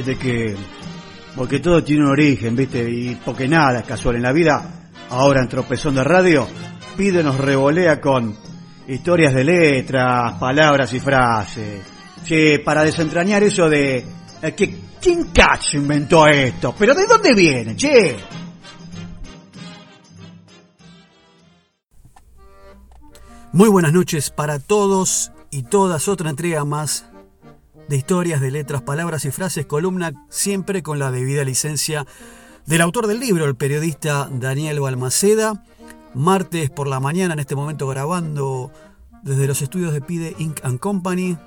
de que, porque todo tiene un origen, ¿viste? Y porque nada es casual en la vida, ahora en Tropezón de Radio, pide nos revolea con historias de letras, palabras y frases. Sí, para desentrañar eso de eh, que quién cacho inventó esto, pero ¿de dónde viene, che? Muy buenas noches para todos y todas. Otra entrega más de historias, de letras, palabras y frases, columna siempre con la debida licencia del autor del libro, el periodista Daniel Balmaceda. Martes por la mañana, en este momento grabando desde los estudios de Pide Inc. Company,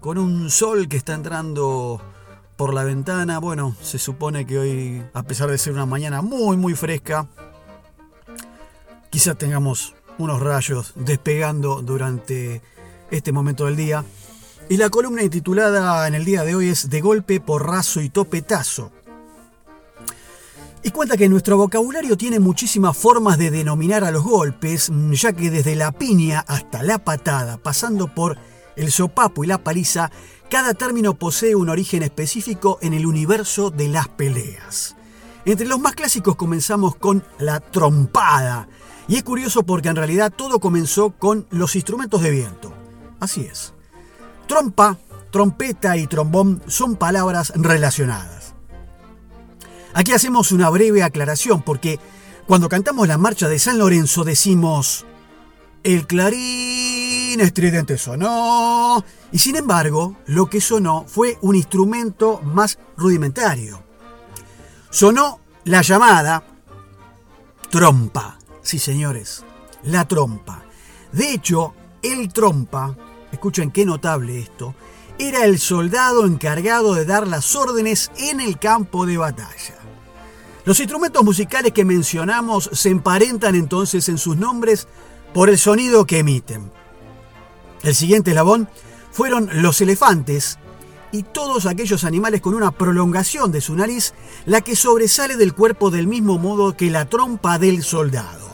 con un sol que está entrando por la ventana. Bueno, se supone que hoy, a pesar de ser una mañana muy, muy fresca, quizás tengamos unos rayos despegando durante este momento del día. Y la columna intitulada en el día de hoy es De golpe, porrazo y topetazo. Y cuenta que nuestro vocabulario tiene muchísimas formas de denominar a los golpes, ya que desde la piña hasta la patada, pasando por el sopapo y la paliza, cada término posee un origen específico en el universo de las peleas. Entre los más clásicos comenzamos con la trompada, y es curioso porque en realidad todo comenzó con los instrumentos de viento. Así es. Trompa, trompeta y trombón son palabras relacionadas. Aquí hacemos una breve aclaración porque cuando cantamos la marcha de San Lorenzo decimos el clarín estridente sonó y sin embargo lo que sonó fue un instrumento más rudimentario. Sonó la llamada trompa. Sí, señores, la trompa. De hecho, el trompa, escuchen qué notable esto, era el soldado encargado de dar las órdenes en el campo de batalla. Los instrumentos musicales que mencionamos se emparentan entonces en sus nombres por el sonido que emiten. El siguiente eslabón fueron los elefantes y todos aquellos animales con una prolongación de su nariz, la que sobresale del cuerpo del mismo modo que la trompa del soldado.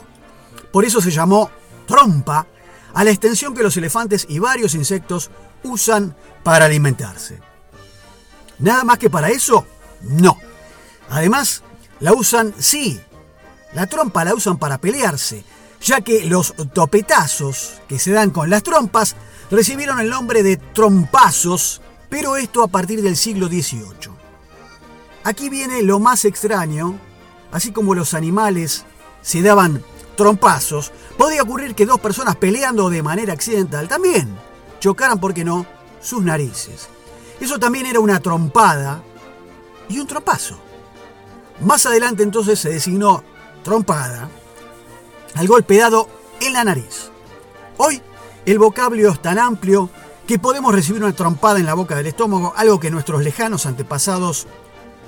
Por eso se llamó trompa a la extensión que los elefantes y varios insectos usan para alimentarse. ¿Nada más que para eso? No. Además, la usan, sí, la trompa la usan para pelearse, ya que los topetazos que se dan con las trompas recibieron el nombre de trompazos, pero esto a partir del siglo XVIII. Aquí viene lo más extraño, así como los animales se daban trompazos, podía ocurrir que dos personas peleando de manera accidental también chocaran, ¿por qué no?, sus narices. Eso también era una trompada y un trompazo. Más adelante entonces se designó trompada al golpe dado en la nariz. Hoy el vocablo es tan amplio que podemos recibir una trompada en la boca del estómago, algo que nuestros lejanos antepasados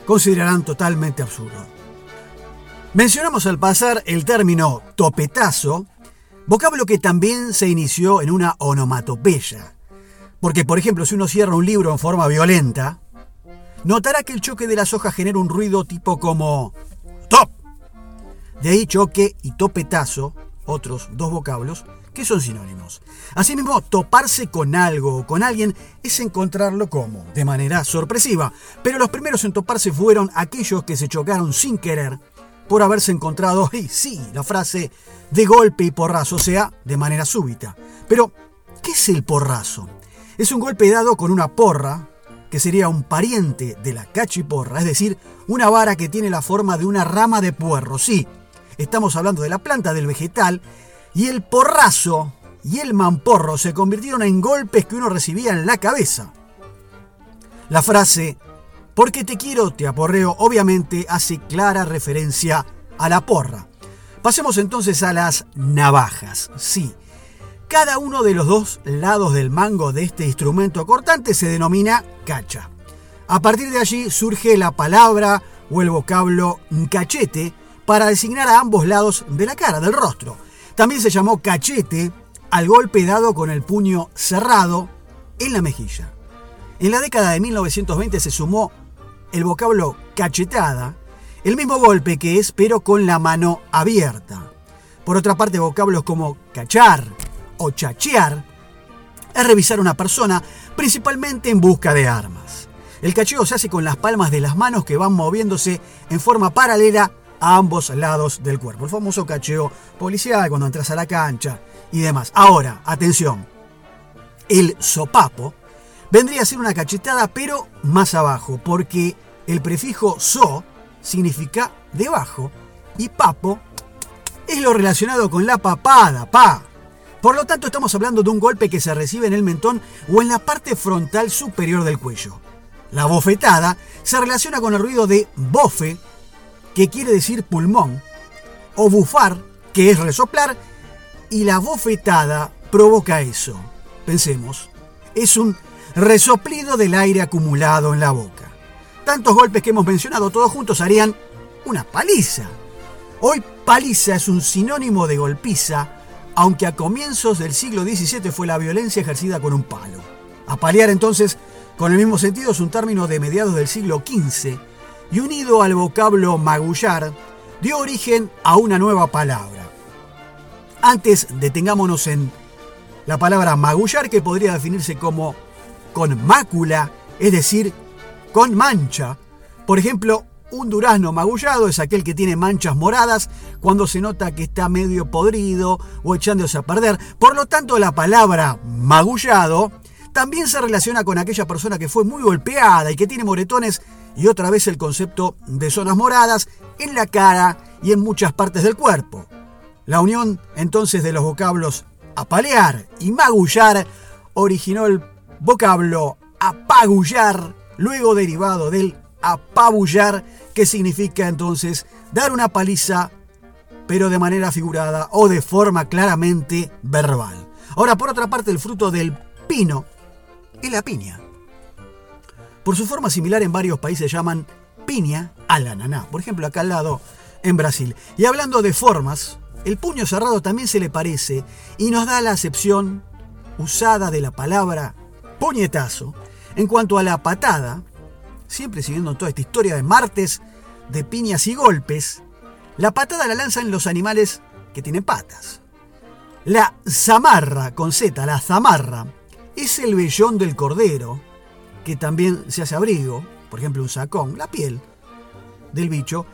considerarán totalmente absurdo. Mencionamos al pasar el término topetazo, vocablo que también se inició en una onomatopeya. Porque, por ejemplo, si uno cierra un libro en forma violenta, notará que el choque de las hojas genera un ruido tipo como top. De ahí choque y topetazo, otros dos vocablos, que son sinónimos. Asimismo, toparse con algo o con alguien es encontrarlo como, de manera sorpresiva, pero los primeros en toparse fueron aquellos que se chocaron sin querer por haberse encontrado, y sí, la frase de golpe y porrazo, o sea, de manera súbita. Pero, ¿qué es el porrazo? Es un golpe dado con una porra, que sería un pariente de la cachiporra, es decir, una vara que tiene la forma de una rama de puerro. Sí, estamos hablando de la planta del vegetal, y el porrazo y el mamporro se convirtieron en golpes que uno recibía en la cabeza. La frase porque te quiero, te aporreo, obviamente hace clara referencia a la porra. Pasemos entonces a las navajas. Sí, cada uno de los dos lados del mango de este instrumento cortante se denomina cacha. A partir de allí surge la palabra o el vocablo cachete para designar a ambos lados de la cara, del rostro. También se llamó cachete al golpe dado con el puño cerrado en la mejilla. En la década de 1920 se sumó el vocablo cachetada, el mismo golpe que es, pero con la mano abierta. Por otra parte, vocablos como cachar o chachear es revisar una persona, principalmente en busca de armas. El cacheo se hace con las palmas de las manos que van moviéndose en forma paralela a ambos lados del cuerpo. El famoso cacheo policial cuando entras a la cancha y demás. Ahora, atención. El sopapo vendría a ser una cachetada pero más abajo, porque el prefijo so significa debajo y papo es lo relacionado con la papada, pa. Por lo tanto, estamos hablando de un golpe que se recibe en el mentón o en la parte frontal superior del cuello. La bofetada se relaciona con el ruido de bofe, que quiere decir pulmón, o bufar, que es resoplar, y la bofetada provoca eso. Pensemos, es un resoplido del aire acumulado en la boca. Tantos golpes que hemos mencionado todos juntos harían una paliza. Hoy paliza es un sinónimo de golpiza, aunque a comienzos del siglo XVII fue la violencia ejercida con un palo. Apalear entonces, con el mismo sentido, es un término de mediados del siglo XV y unido al vocablo magullar, dio origen a una nueva palabra. Antes detengámonos en la palabra magullar que podría definirse como con mácula, es decir, con mancha. Por ejemplo, un durazno magullado es aquel que tiene manchas moradas cuando se nota que está medio podrido o echándose a perder. Por lo tanto, la palabra magullado también se relaciona con aquella persona que fue muy golpeada y que tiene moretones y otra vez el concepto de zonas moradas en la cara y en muchas partes del cuerpo. La unión entonces de los vocablos apalear y magullar originó el vocablo apagullar, luego derivado del apabullar, que significa entonces dar una paliza, pero de manera figurada o de forma claramente verbal. Ahora, por otra parte, el fruto del pino es la piña. Por su forma similar en varios países llaman piña a la naná. Por ejemplo, acá al lado en Brasil. Y hablando de formas, el puño cerrado también se le parece y nos da la acepción usada de la palabra puñetazo. En cuanto a la patada, siempre siguiendo toda esta historia de martes, de piñas y golpes, la patada la lanzan los animales que tienen patas. La zamarra, con Z, la zamarra, es el vellón del cordero, que también se hace abrigo, por ejemplo un sacón, la piel del bicho,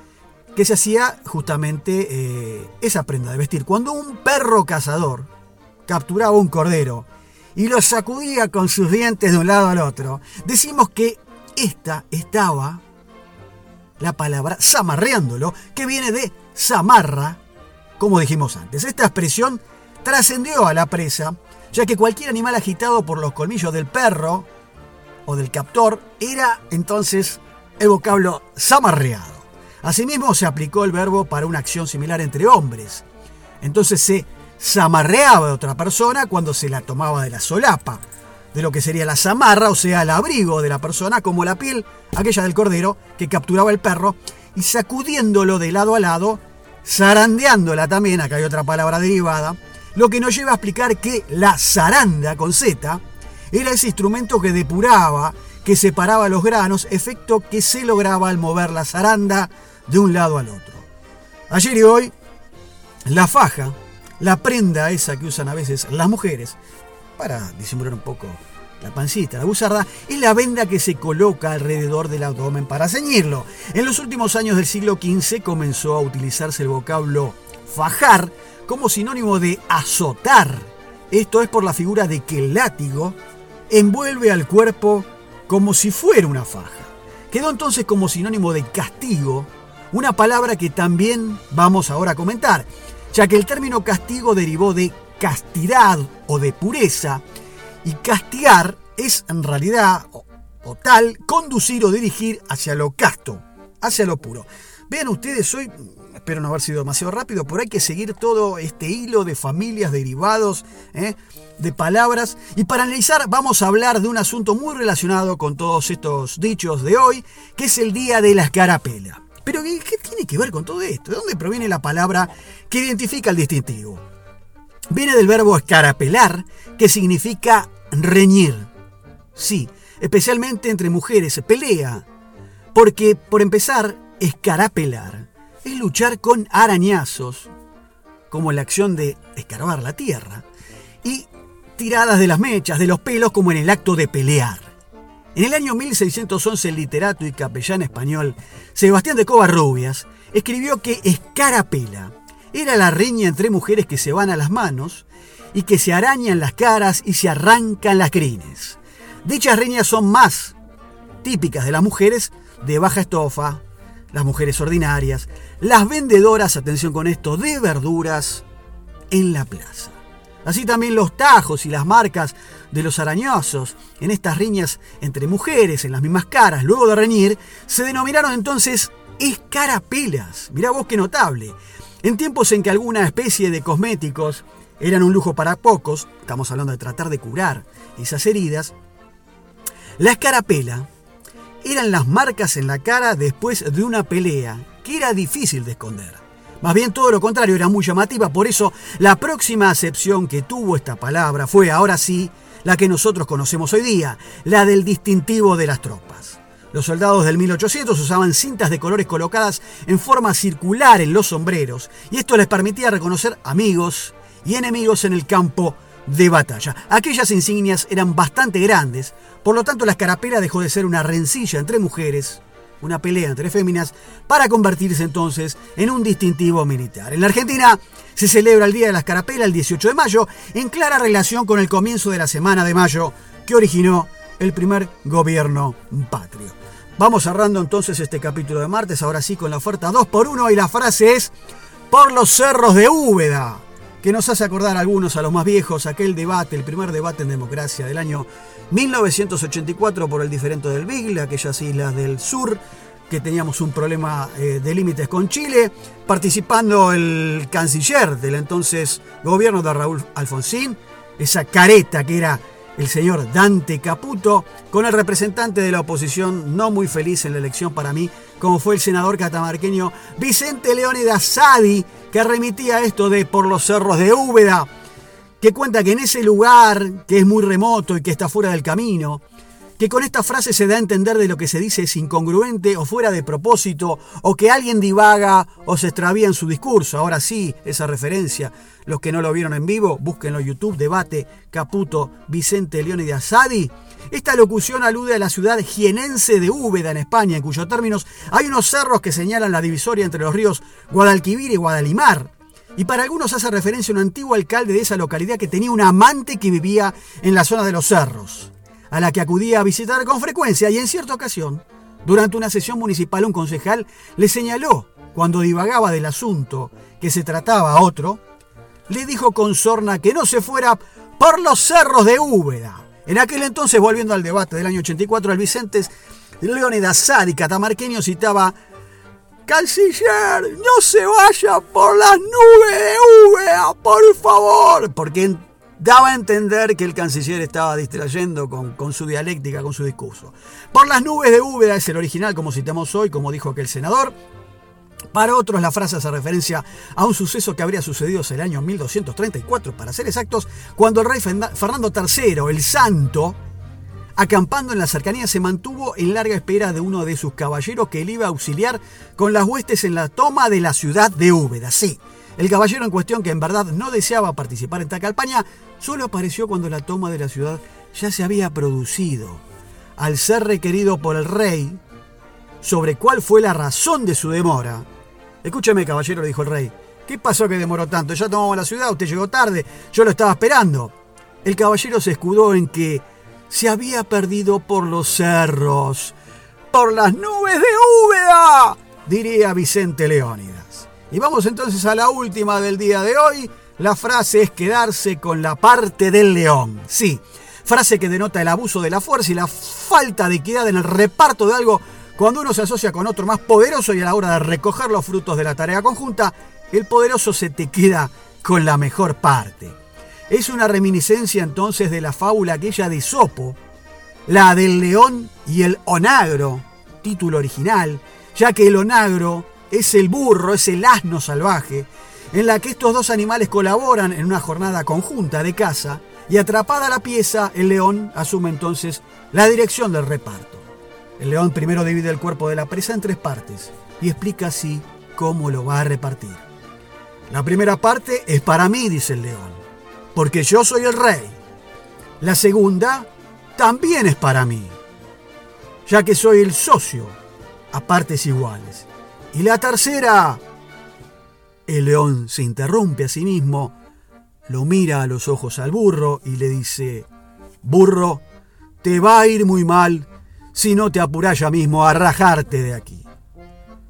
que se hacía justamente eh, esa prenda de vestir. Cuando un perro cazador capturaba un cordero y lo sacudía con sus dientes de un lado al otro. Decimos que esta estaba la palabra zamarreándolo, que viene de zamarra, como dijimos antes. Esta expresión trascendió a la presa, ya que cualquier animal agitado por los colmillos del perro o del captor era entonces el vocablo zamarreado. Asimismo se aplicó el verbo para una acción similar entre hombres. Entonces se zamarreaba de otra persona cuando se la tomaba de la solapa, de lo que sería la zamarra, o sea, el abrigo de la persona, como la piel, aquella del cordero, que capturaba el perro, y sacudiéndolo de lado a lado, zarandeándola también, acá hay otra palabra derivada, lo que nos lleva a explicar que la zaranda con Z era ese instrumento que depuraba, que separaba los granos, efecto que se lograba al mover la zaranda de un lado al otro. Ayer y hoy, la faja la prenda esa que usan a veces las mujeres para disimular un poco la pancita, la buzarda, es la venda que se coloca alrededor del abdomen para ceñirlo. En los últimos años del siglo XV comenzó a utilizarse el vocablo fajar como sinónimo de azotar. Esto es por la figura de que el látigo envuelve al cuerpo como si fuera una faja. Quedó entonces como sinónimo de castigo, una palabra que también vamos ahora a comentar ya que el término castigo derivó de castidad o de pureza, y castigar es en realidad, o, tal, conducir o dirigir hacia lo casto, hacia lo puro. Vean ustedes, hoy, espero no haber sido demasiado rápido, pero hay que seguir todo este hilo de familias, derivados, ¿eh? de palabras. Y para analizar vamos a hablar de un asunto muy relacionado con todos estos dichos de hoy, que es el Día de la Escarapela. Pero ¿qué, tiene que ver con todo esto? ¿De dónde proviene la palabra que identifica el distintivo? Viene del verbo escarapelar, que significa reñir. Sí, especialmente entre mujeres, pelea. Porque, por empezar, escarapelar es luchar con arañazos, como la acción de escarbar la tierra, y tiradas de las mechas, de los pelos, como en el acto de pelear. En el año 1611 el literato y capellán español Sebastián de Covarrubias escribió que escarapela era la riña entre mujeres que se van a las manos y que se arañan las caras y se arrancan las crines. Dichas riñas son más típicas de las mujeres de baja estofa, las mujeres ordinarias, las vendedoras, atención con esto, de verduras en la plaza. Así también los tajos y las marcas de los arañosos en estas riñas entre mujeres en las mismas caras, luego de reñir, se denominaron entonces escarapelas. Mirá vos qué notable. En tiempos en que alguna especie de cosméticos eran un lujo para pocos, estamos hablando de tratar de curar esas heridas, la escarapela eran las marcas en la cara después de una pelea que era difícil de esconder. Más bien todo lo contrario, era muy llamativa, por eso la próxima acepción que tuvo esta palabra fue, ahora sí, la que nosotros conocemos hoy día, la del distintivo de las tropas. Los soldados del 1800 usaban cintas de colores colocadas en forma circular en los sombreros, y esto les permitía reconocer amigos y enemigos en el campo de batalla. Aquellas insignias eran bastante grandes, por lo tanto la escarapela dejó de ser una rencilla entre mujeres, una pelea entre féminas, para convertirse entonces en un distintivo militar. En la Argentina se celebra el Día de la Escarapela el 18 de mayo, en clara relación con el comienzo de la Semana de Mayo que originó el primer gobierno patrio. Vamos cerrando entonces este capítulo de martes, ahora sí con la oferta 2 por 1 y la frase es por los cerros de Úbeda que nos hace acordar a algunos, a los más viejos, aquel debate, el primer debate en democracia del año 1984 por el diferente del Beagle, aquellas islas del sur, que teníamos un problema eh, de límites con Chile, participando el canciller del entonces gobierno de Raúl Alfonsín, esa careta que era el señor Dante Caputo, con el representante de la oposición no muy feliz en la elección para mí, como fue el senador catamarqueño Vicente Leónidas Sadi, que remitía esto de por los cerros de Úbeda, que cuenta que en ese lugar, que es muy remoto y que está fuera del camino, que con esta frase se da a entender de lo que se dice es incongruente o fuera de propósito, o que alguien divaga o se extravía en su discurso. Ahora sí, esa referencia. Los que no lo vieron en vivo, búsquenlo en YouTube, debate Caputo Vicente León y de Asadi. Esta locución alude a la ciudad jienense de Úbeda, en España, en cuyos términos hay unos cerros que señalan la divisoria entre los ríos Guadalquivir y Guadalimar. Y para algunos hace referencia a un antiguo alcalde de esa localidad que tenía un amante que vivía en la zona de los cerros a la que acudía a visitar con frecuencia y en cierta ocasión, durante una sesión municipal, un concejal le señaló, cuando divagaba del asunto que se trataba a otro, le dijo con sorna que no se fuera por los cerros de Úbeda. En aquel entonces, volviendo al debate del año 84, el Vicente Leónidas Sadi, catamarqueño, citaba Canciller, no se vaya por las nubes de Úbeda, por favor, porque daba a entender que el canciller estaba distrayendo con, su dialéctica, con su discurso. Por las nubes de Úbeda es el original, como citamos hoy, como dijo aquel senador. Para otros la frase hace referencia a un suceso que habría sucedido en el año 1234, para ser exactos, cuando el rey Fernando III, el Santo, acampando en la cercanía, se mantuvo en larga espera de uno de sus caballeros que le iba a auxiliar con las huestes en la toma de la ciudad de Úbeda. Sí, el caballero en cuestión, que en verdad no deseaba participar en tal campaña, solo apareció cuando la toma de la ciudad ya se había producido. Al ser requerido por el rey sobre cuál fue la razón de su demora. Escúcheme, caballero, le dijo el rey. ¿Qué pasó que demoró tanto? Ya tomamos la ciudad, usted llegó tarde, yo lo estaba esperando. El caballero se escudó en que se había perdido por los cerros, por las nubes de Úbeda, diría Vicente Leónidas. Y vamos entonces a la última del día de hoy. La frase es quedarse con la parte del león. Sí, frase que denota el abuso de la fuerza y la falta de equidad en el reparto de algo cuando uno se asocia con otro más poderoso y a la hora de recoger los frutos de la tarea conjunta, el poderoso se te queda con la mejor parte. Es una reminiscencia entonces de la fábula aquella de Sopo, la del león y el onagro, título original, ya que el onagro es el burro, es el asno salvaje, en la que estos dos animales colaboran en una jornada conjunta de caza y atrapada la pieza, el león asume entonces la dirección del reparto. El león primero divide el cuerpo de la presa en tres partes y explica así cómo lo va a repartir. La primera parte es para mí, dice el león, porque yo soy el rey. La segunda también es para mí. ya que soy el socio a partes iguales. Y la tercera, el león se interrumpe a sí mismo, lo mira a los ojos al burro y le dice, burro, te va a ir muy mal si no te apurás ya mismo a rajarte de aquí.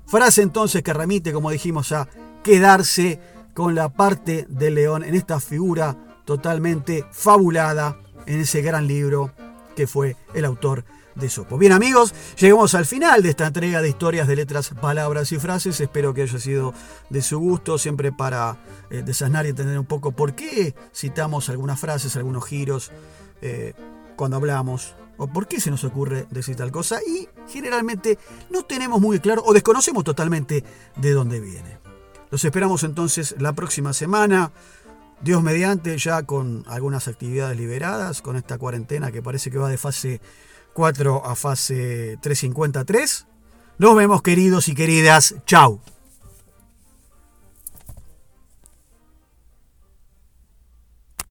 Frase entonces que remite, como dijimos, a quedarse con la parte del león en esta figura totalmente fabulada en ese gran libro que fue el autor de Sopo. Bien amigos, llegamos al final de esta entrega de historias de letras, palabras y frases. Espero que haya sido de su gusto, siempre para eh, desasnar y entender un poco por qué citamos algunas frases, algunos giros eh, cuando hablamos, o por qué se nos ocurre decir tal cosa. Y generalmente no tenemos muy claro o desconocemos totalmente de dónde viene. Los esperamos entonces la próxima semana. Dios mediante, ya con algunas actividades liberadas, con esta cuarentena que parece que va de fase 4 a fase 353. Nos vemos queridos y queridas. Chau.